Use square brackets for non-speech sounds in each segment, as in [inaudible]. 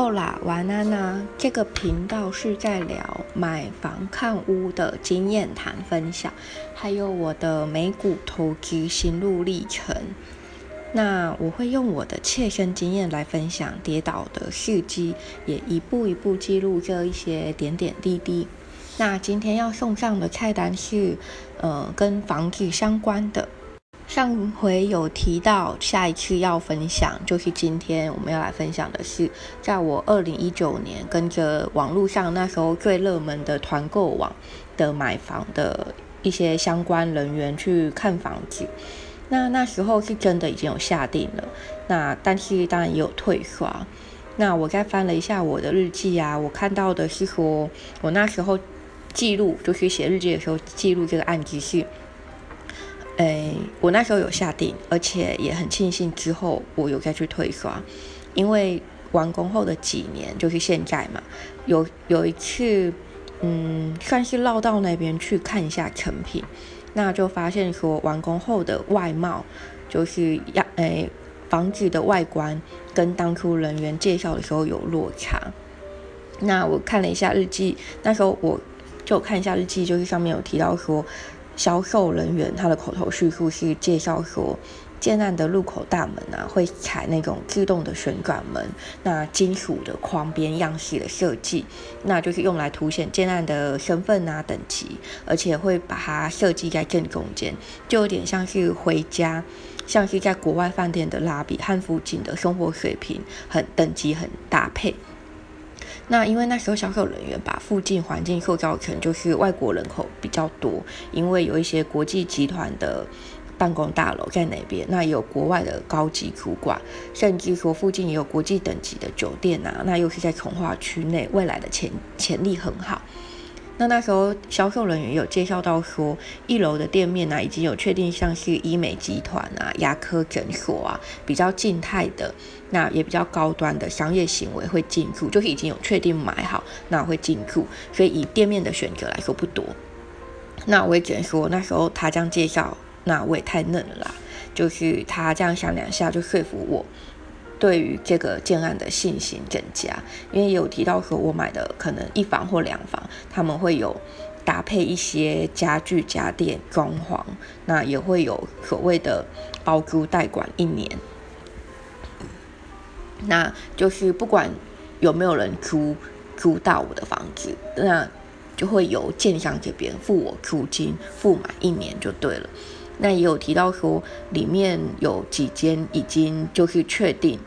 哦啦，晚安呐！这个频道是在聊买房看屋的经验谈分享，还有我的美股投资心路历程。那我会用我的切身经验来分享跌倒的事迹，也一步一步记录这一些点点滴滴。那今天要送上的菜单是，呃，跟房子相关的。上回有提到，下一次要分享，就是今天我们要来分享的是，在我二零一九年跟着网络上那时候最热门的团购网的买房的一些相关人员去看房子。那那时候是真的已经有下定了，那但是当然也有退刷。那我再翻了一下我的日记啊，我看到的是说，我那时候记录就是写日记的时候记录这个案子是。诶，我那时候有下定，而且也很庆幸之后我有再去退刷，因为完工后的几年就是现在嘛，有有一次，嗯，算是绕到那边去看一下成品，那就发现说完工后的外貌就是要诶房子的外观跟当初人员介绍的时候有落差。那我看了一下日记，那时候我就看一下日记，就是上面有提到说。销售人员他的口头叙述是介绍说，建案的入口大门啊会采那种自动的旋转门，那金属的框边样式的设计，那就是用来凸显建案的身份啊等级，而且会把它设计在正中间，就有点像是回家，像是在国外饭店的拉比和附近的生活水平很等级很搭配。那因为那时候销售人员把附近环境塑造成就是外国人口比较多，因为有一些国际集团的办公大楼在那边，那也有国外的高级主管，甚至说附近也有国际等级的酒店呐，那又是在从化区内，未来的潜潜力很好。那那时候销售人员有介绍到说，一楼的店面呢已经有确定，像是医美集团啊、牙科诊所啊，比较静态的，那也比较高端的商业行为会进驻，就是已经有确定买好，那会进驻，所以以店面的选择来说不多。那我也只能说，那时候他这样介绍，那我也太嫩了啦，就是他这样想两下就说服我。对于这个建案的信心增加，因为有提到说，我买的可能一房或两房，他们会有搭配一些家具、家电、装潢，那也会有所谓的包租代管一年，那就是不管有没有人租租到我的房子，那就会由建商这边付我租金，付满一年就对了。那也有提到说，里面有几间已经就是确定，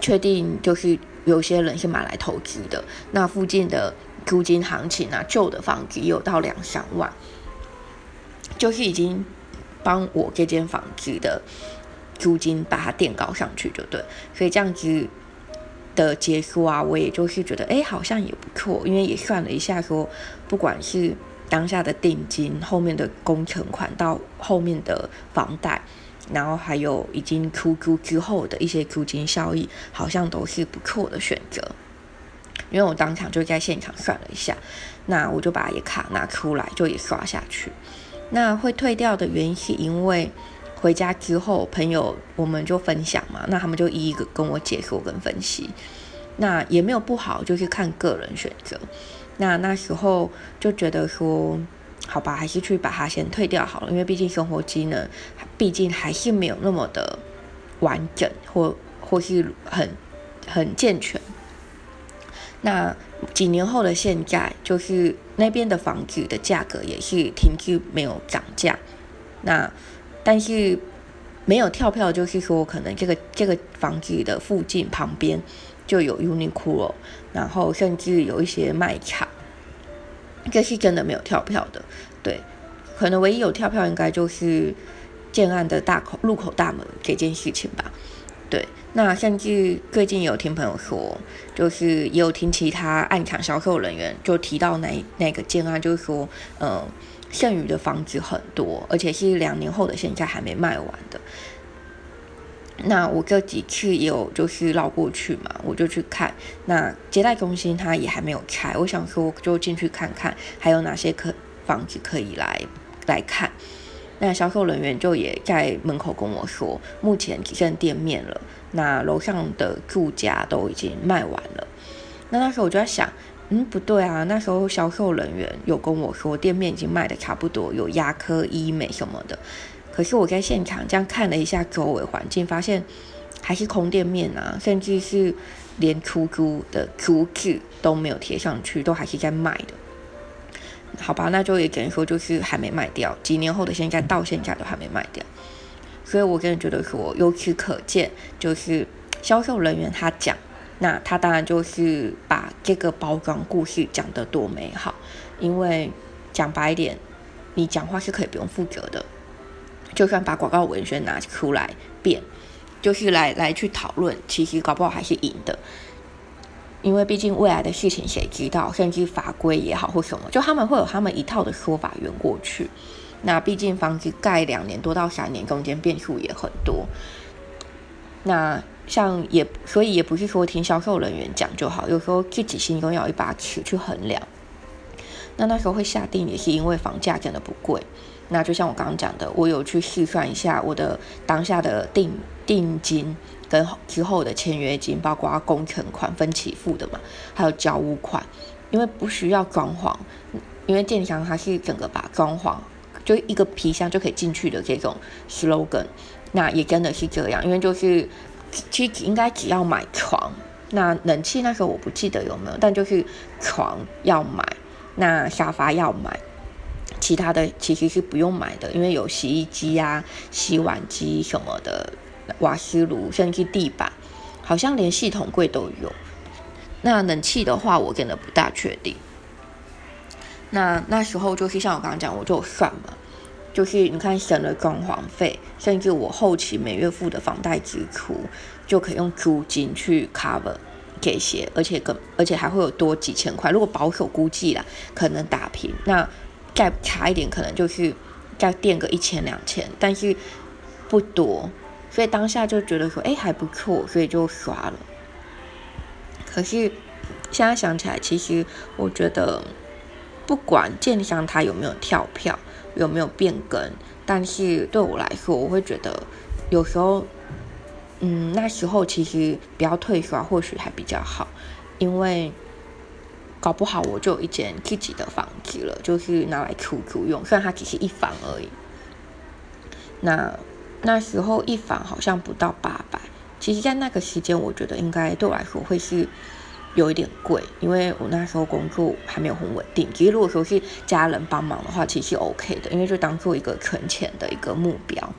确定就是有些人是买来投资的。那附近的租金行情啊，旧的房子也有到两三万，就是已经帮我这间房子的租金把它垫高上去，就对。所以这样子的结束啊，我也就是觉得，哎，好像也不错，因为也算了一下，说不管是。当下的定金、后面的工程款到后面的房贷，然后还有已经出租之后的一些租金效益，好像都是不错的选择。因为我当场就在现场算了一下，那我就把也卡拿出来，就也刷下去。那会退掉的原因是因为回家之后，朋友我们就分享嘛，那他们就一一个跟我解说跟分析。那也没有不好，就是看个人选择。那那时候就觉得说，好吧，还是去把它先退掉好了，因为毕竟生活机能，毕竟还是没有那么的完整或或是很很健全。那几年后的现在，就是那边的房子的价格也是停滞没有涨价。那但是没有跳票，就是说可能这个这个房子的附近旁边。就有 Uniqlo，然后甚至有一些卖场，这是真的没有跳票的。对，可能唯一有跳票应该就是建案的大口入口大门这件事情吧。对，那甚至最近有听朋友说，就是也有听其他暗场销售人员就提到那那个建案，就是说，嗯，剩余的房子很多，而且是两年后的现在还没卖完的。那我这几次也有就是绕过去嘛，我就去看。那接待中心它也还没有开，我想说就进去看看还有哪些可房子可以来来看。那销售人员就也在门口跟我说，目前只剩店面了，那楼上的住家都已经卖完了。那那时候我就在想，嗯，不对啊，那时候销售人员有跟我说，店面已经卖的差不多，有牙科、医美什么的。可是我在现场这样看了一下周围环境，发现还是空店面啊，甚至是连出租的租字都没有贴上去，都还是在卖的。好吧，那就也只能说就是还没卖掉。几年后的现在到现在都还没卖掉，所以我个人觉得说，由此可见，就是销售人员他讲，那他当然就是把这个包装故事讲得多美好。因为讲白一点，你讲话是可以不用负责的，就算把广告文宣拿出来变，就是来来去讨论，其实搞不好还是赢的。因为毕竟未来的事情谁知道，甚至法规也好或什么，就他们会有他们一套的说法圆过去。那毕竟房子盖两年多到三年，中间变数也很多。那像也所以也不是说听销售人员讲就好，有时候自己心中要有一把尺去衡量。那那时候会下定也是因为房价真的不贵。那就像我刚刚讲的，我有去试算一下我的当下的定定金。跟之后的签约金，包括工程款分期付的嘛，还有交屋款，因为不需要装潢，因为建商它是整个把装潢就一个皮箱就可以进去的这种 slogan，那也真的是这样，因为就是其实应该只要买床，那冷气那时候我不记得有没有，但就是床要买，那沙发要买，其他的其实是不用买的，因为有洗衣机啊、洗碗机什么的。瓦斯炉，甚至地板，好像连系统柜都有。那冷气的话，我真的不大确定。那那时候就是像我刚刚讲，我就算嘛，就是你看省了装潢费，甚至我后期每月付的房贷支出，就可以用租金去 cover 这些，而且更而且还会有多几千块。如果保守估计啦，可能打平，那再差一点，可能就是再垫个一千两千，但是不多。所以当下就觉得说，哎，还不错，所以就刷了。可是现在想起来，其实我觉得，不管建商他有没有跳票，有没有变更，但是对我来说，我会觉得有时候，嗯，那时候其实不要退刷，或许还比较好，因为搞不好我就有一间自己的房子了，就是拿来出租用，虽然它只是一房而已。那。那时候一房好像不到八百，其实，在那个时间，我觉得应该对我来说会是有一点贵，因为我那时候工作还没有很稳定。其实，如果说是家人帮忙的话，其实 OK 的，因为就当做一个存钱的一个目标。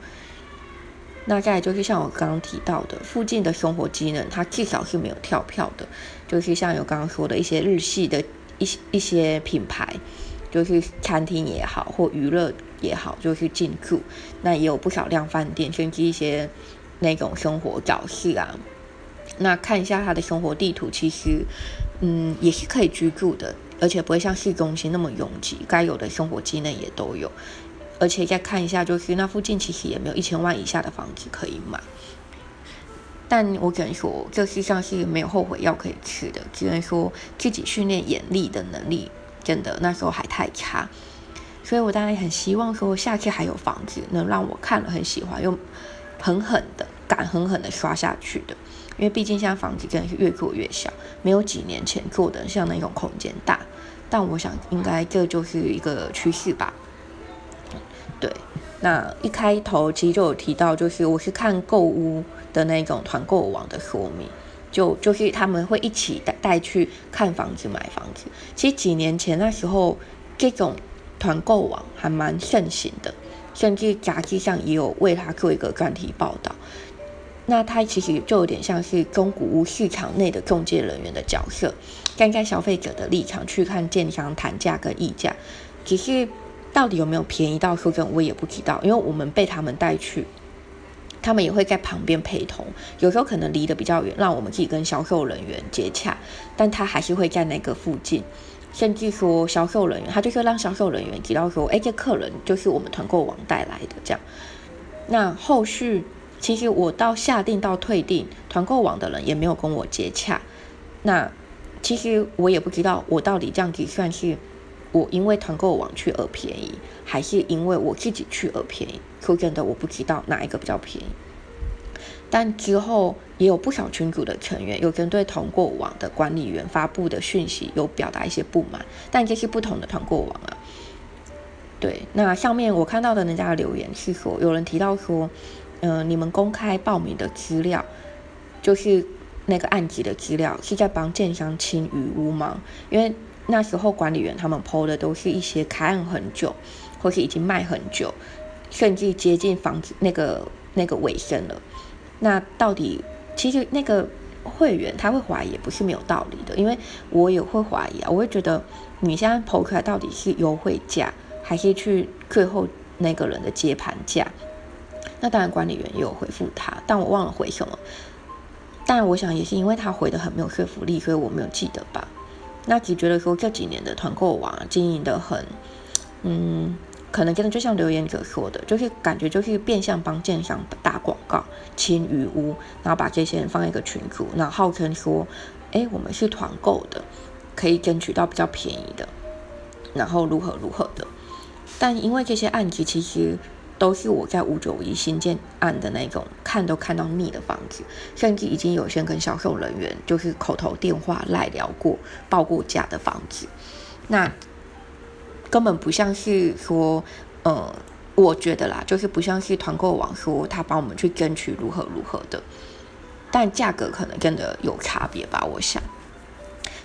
那再就是像我刚刚提到的，附近的生活机能，它至少是没有跳票的，就是像有刚刚说的一些日系的一一些品牌。就是餐厅也好，或娱乐也好，就是进驻。那也有不少量饭店，甚至一些那种生活早市啊。那看一下它的生活地图，其实，嗯，也是可以居住的，而且不会像市中心那么拥挤。该有的生活机能也都有。而且再看一下，就是那附近其实也没有一千万以下的房子可以买。但我只能说，这世上是没有后悔药可以吃的，只能说自己训练眼力的能力。真的那时候还太差，所以我当然很希望说下次还有房子能让我看了很喜欢，又狠狠的敢狠狠的刷下去的，因为毕竟现在房子真的是越做越小，没有几年前做的像那种空间大。但我想应该这就是一个趋势吧。对，那一开头其实就有提到，就是我是看购物的那种团购网的说明。就就是他们会一起带带去看房子、买房子。其实几年前那时候，这种团购网还蛮盛行的，甚至杂志上也有为他做一个专题报道。那他其实就有点像是中古屋市场内的中介人员的角色，站在消费者的立场去看建商谈价跟议价。只是到底有没有便宜到说真，我也不知道，因为我们被他们带去。他们也会在旁边陪同，有时候可能离得比较远，让我们自己跟销售人员接洽，但他还是会在那个附近，甚至说销售人员，他就是让销售人员知道说，哎，这客人就是我们团购网带来的这样。那后续其实我到下定到退订，团购网的人也没有跟我接洽，那其实我也不知道我到底这样子算是我因为团购网去而便宜，还是因为我自己去而便宜？说真的，我不知道哪一个比较便宜。但之后也有不少群组的成员有针对团购网的管理员发布的讯息有表达一些不满，但这是不同的团购网啊。对，那上面我看到的人家的留言是说，有人提到说，嗯，你们公开报名的资料，就是那个案子的资料，是在帮建商清余屋吗？因为那时候管理员他们 PO 的都是一些开案很久，或是已经卖很久，甚至接近房子那个那个尾声了。那到底，其实那个会员他会怀疑也不是没有道理的，因为我也会怀疑啊，我会觉得你现在 PO 出来到底是优惠价。还是去最后那个人的接盘价，那当然管理员也有回复他，但我忘了回什么。但我想也是因为他回的很没有说服力，所以我没有记得吧。那只觉得说这几年的团购网经营的很，嗯，可能真的就像留言者说的，就是感觉就是变相帮建商打广告、清余屋，然后把这些人放在一个群组，然后号称说，哎，我们是团购的，可以争取到比较便宜的，然后如何如何的。但因为这些案子其实都是我在五九一新建案的那种看都看到腻的房子，甚至已经有些跟销售人员就是口头电话赖聊过报过价的房子，那根本不像是说，呃，我觉得啦，就是不像是团购网说他帮我们去争取如何如何的，但价格可能真的有差别吧，我想。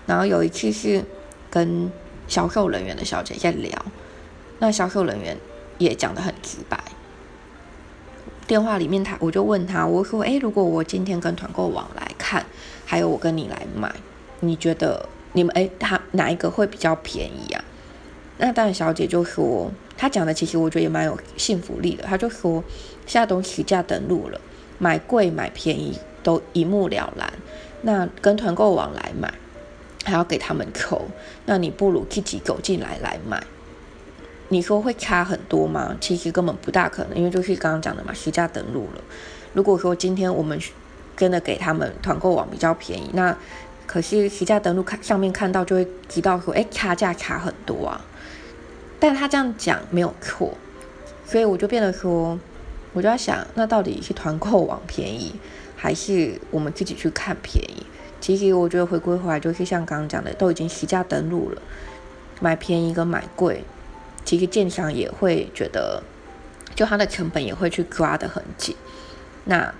然后有一次是跟销售人员的小姐在聊。那销售人员也讲得很直白。电话里面，他我就问他，我说：“哎，如果我今天跟团购网来看，还有我跟你来买，你觉得你们哎，他哪一个会比较便宜啊？”那当然，小姐就说，她讲的其实我觉得也蛮有信服力的。她就说，现在都实价登录了，买贵买便宜都一目了然。那跟团购网来买，还要给他们扣，那你不如自己走进来来买。你说会差很多吗？其实根本不大可能，因为就是刚刚讲的嘛，实价登录了。如果说今天我们真的给他们团购网比较便宜，那可是实价登录看上面看到就会知道说，哎，差价差很多啊。但他这样讲没有错，所以我就变得说，我就在想，那到底是团购网便宜，还是我们自己去看便宜？其实我觉得回归回来就是像刚刚讲的，都已经实价登录了，买便宜跟买贵。其实建商也会觉得，就它的成本也会去抓得很紧。那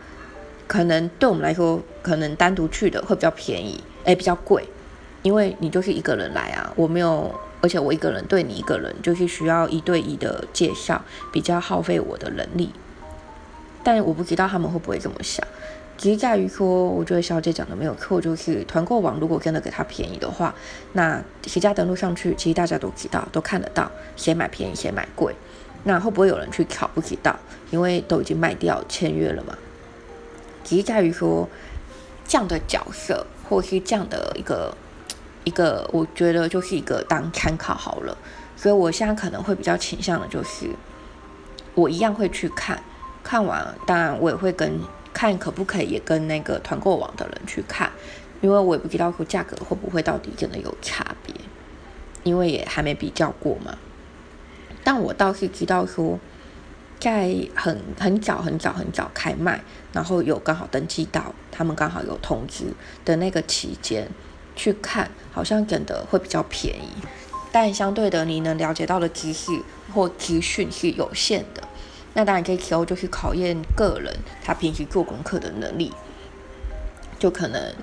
可能对我们来说，可能单独去的会比较便宜，哎，比较贵，因为你就是一个人来啊，我没有，而且我一个人对你一个人就是需要一对一的介绍，比较耗费我的人力。但我不知道他们会不会这么想。其实在于说，我觉得小姐讲的没有错，就是团购网如果真的给他便宜的话，那谁家登录上去，其实大家都知道，都看得到谁买便宜谁买贵。那会不会有人去考？不知 [laughs] 道，因为都已经卖掉签约了嘛。其实在于说，这样的角色或是这样的一个一个，我觉得就是一个当参考好了。所以我现在可能会比较倾向的就是，我一样会去看，看完当然我也会跟。看可不可以也跟那个团购网的人去看，因为我也不知道说价格会不会到底真的有差别，因为也还没比较过嘛。但我倒是知道说，在很很早很早很早开卖，然后有刚好登记到，他们刚好有通知的那个期间去看，好像真的会比较便宜。但相对的，你能了解到的知识或资讯是有限的。那当然，这时候就是考验个人他平时做功课的能力，就可能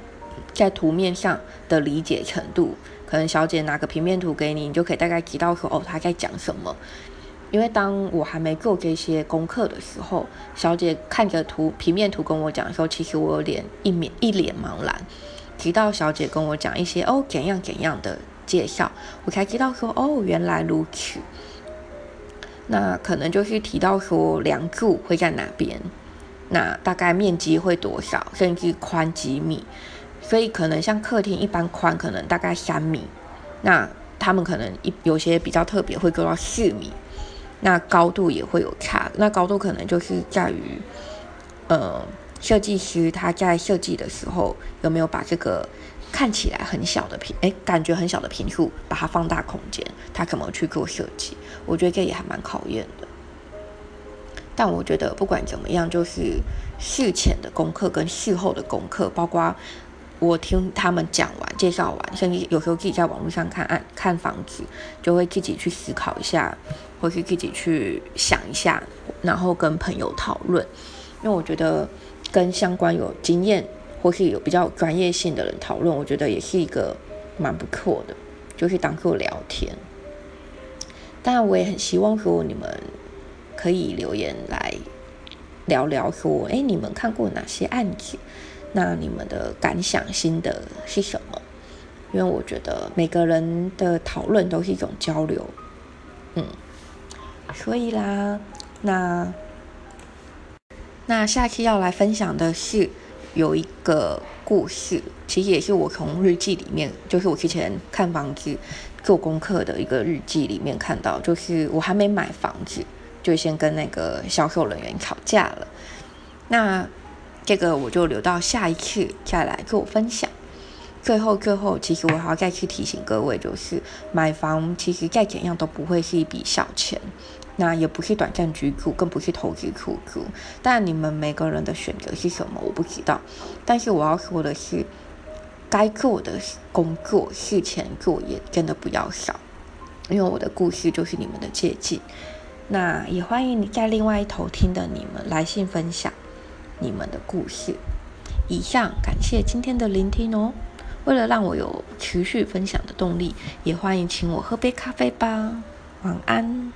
在图面上的理解程度，可能小姐拿个平面图给你，你就可以大概知道说哦他在讲什么。因为当我还没做这些功课的时候，小姐看着图平面图跟我讲的时候，其实我有点一面一脸茫然。直到小姐跟我讲一些哦怎样怎样的介绍，我才知道说哦原来如此。那可能就是提到说梁柱会在哪边，那大概面积会多少，甚至宽几米，所以可能像客厅一般宽可能大概三米，那他们可能一有些比较特别会做到四米，那高度也会有差，那高度可能就是在于，呃，设计师他在设计的时候有没有把这个看起来很小的平，哎，感觉很小的平数，把它放大空间，他怎么去做设计？我觉得这也还蛮考验的。但我觉得不管怎么样，就是事前的功课跟事后的功课，包括我听他们讲完、介绍完，甚至有时候自己在网络上看案看房子，就会自己去思考一下，或是自己去想一下，然后跟朋友讨论。因为我觉得跟相关有经验或是有比较专业性的人讨论，我觉得也是一个蛮不错的，就是当做聊天。当然，我也很希望说你们。可以留言来聊聊，说，哎，你们看过哪些案子？那你们的感想、心得是什么？因为我觉得每个人的讨论都是一种交流，嗯，所以啦，那那下期要来分享的是有一个故事，其实也是我从日记里面，就是我之前看房子做功课的一个日记里面看到，就是我还没买房子。就先跟那个销售人员吵架了，那这个我就留到下一次再来跟我分享。最后，最后，其实我还要再去提醒各位，就是买房其实再怎样都不会是一笔小钱，那也不是短暂居住，更不是投资出租。但你们每个人的选择是什么，我不知道。但是我要说的是，该做的工作事前做也真的不要少，因为我的故事就是你们的借鉴。那也欢迎你在另外一头听的你们来信分享你们的故事。以上感谢今天的聆听哦。为了让我有持续分享的动力，也欢迎请我喝杯咖啡吧。晚安。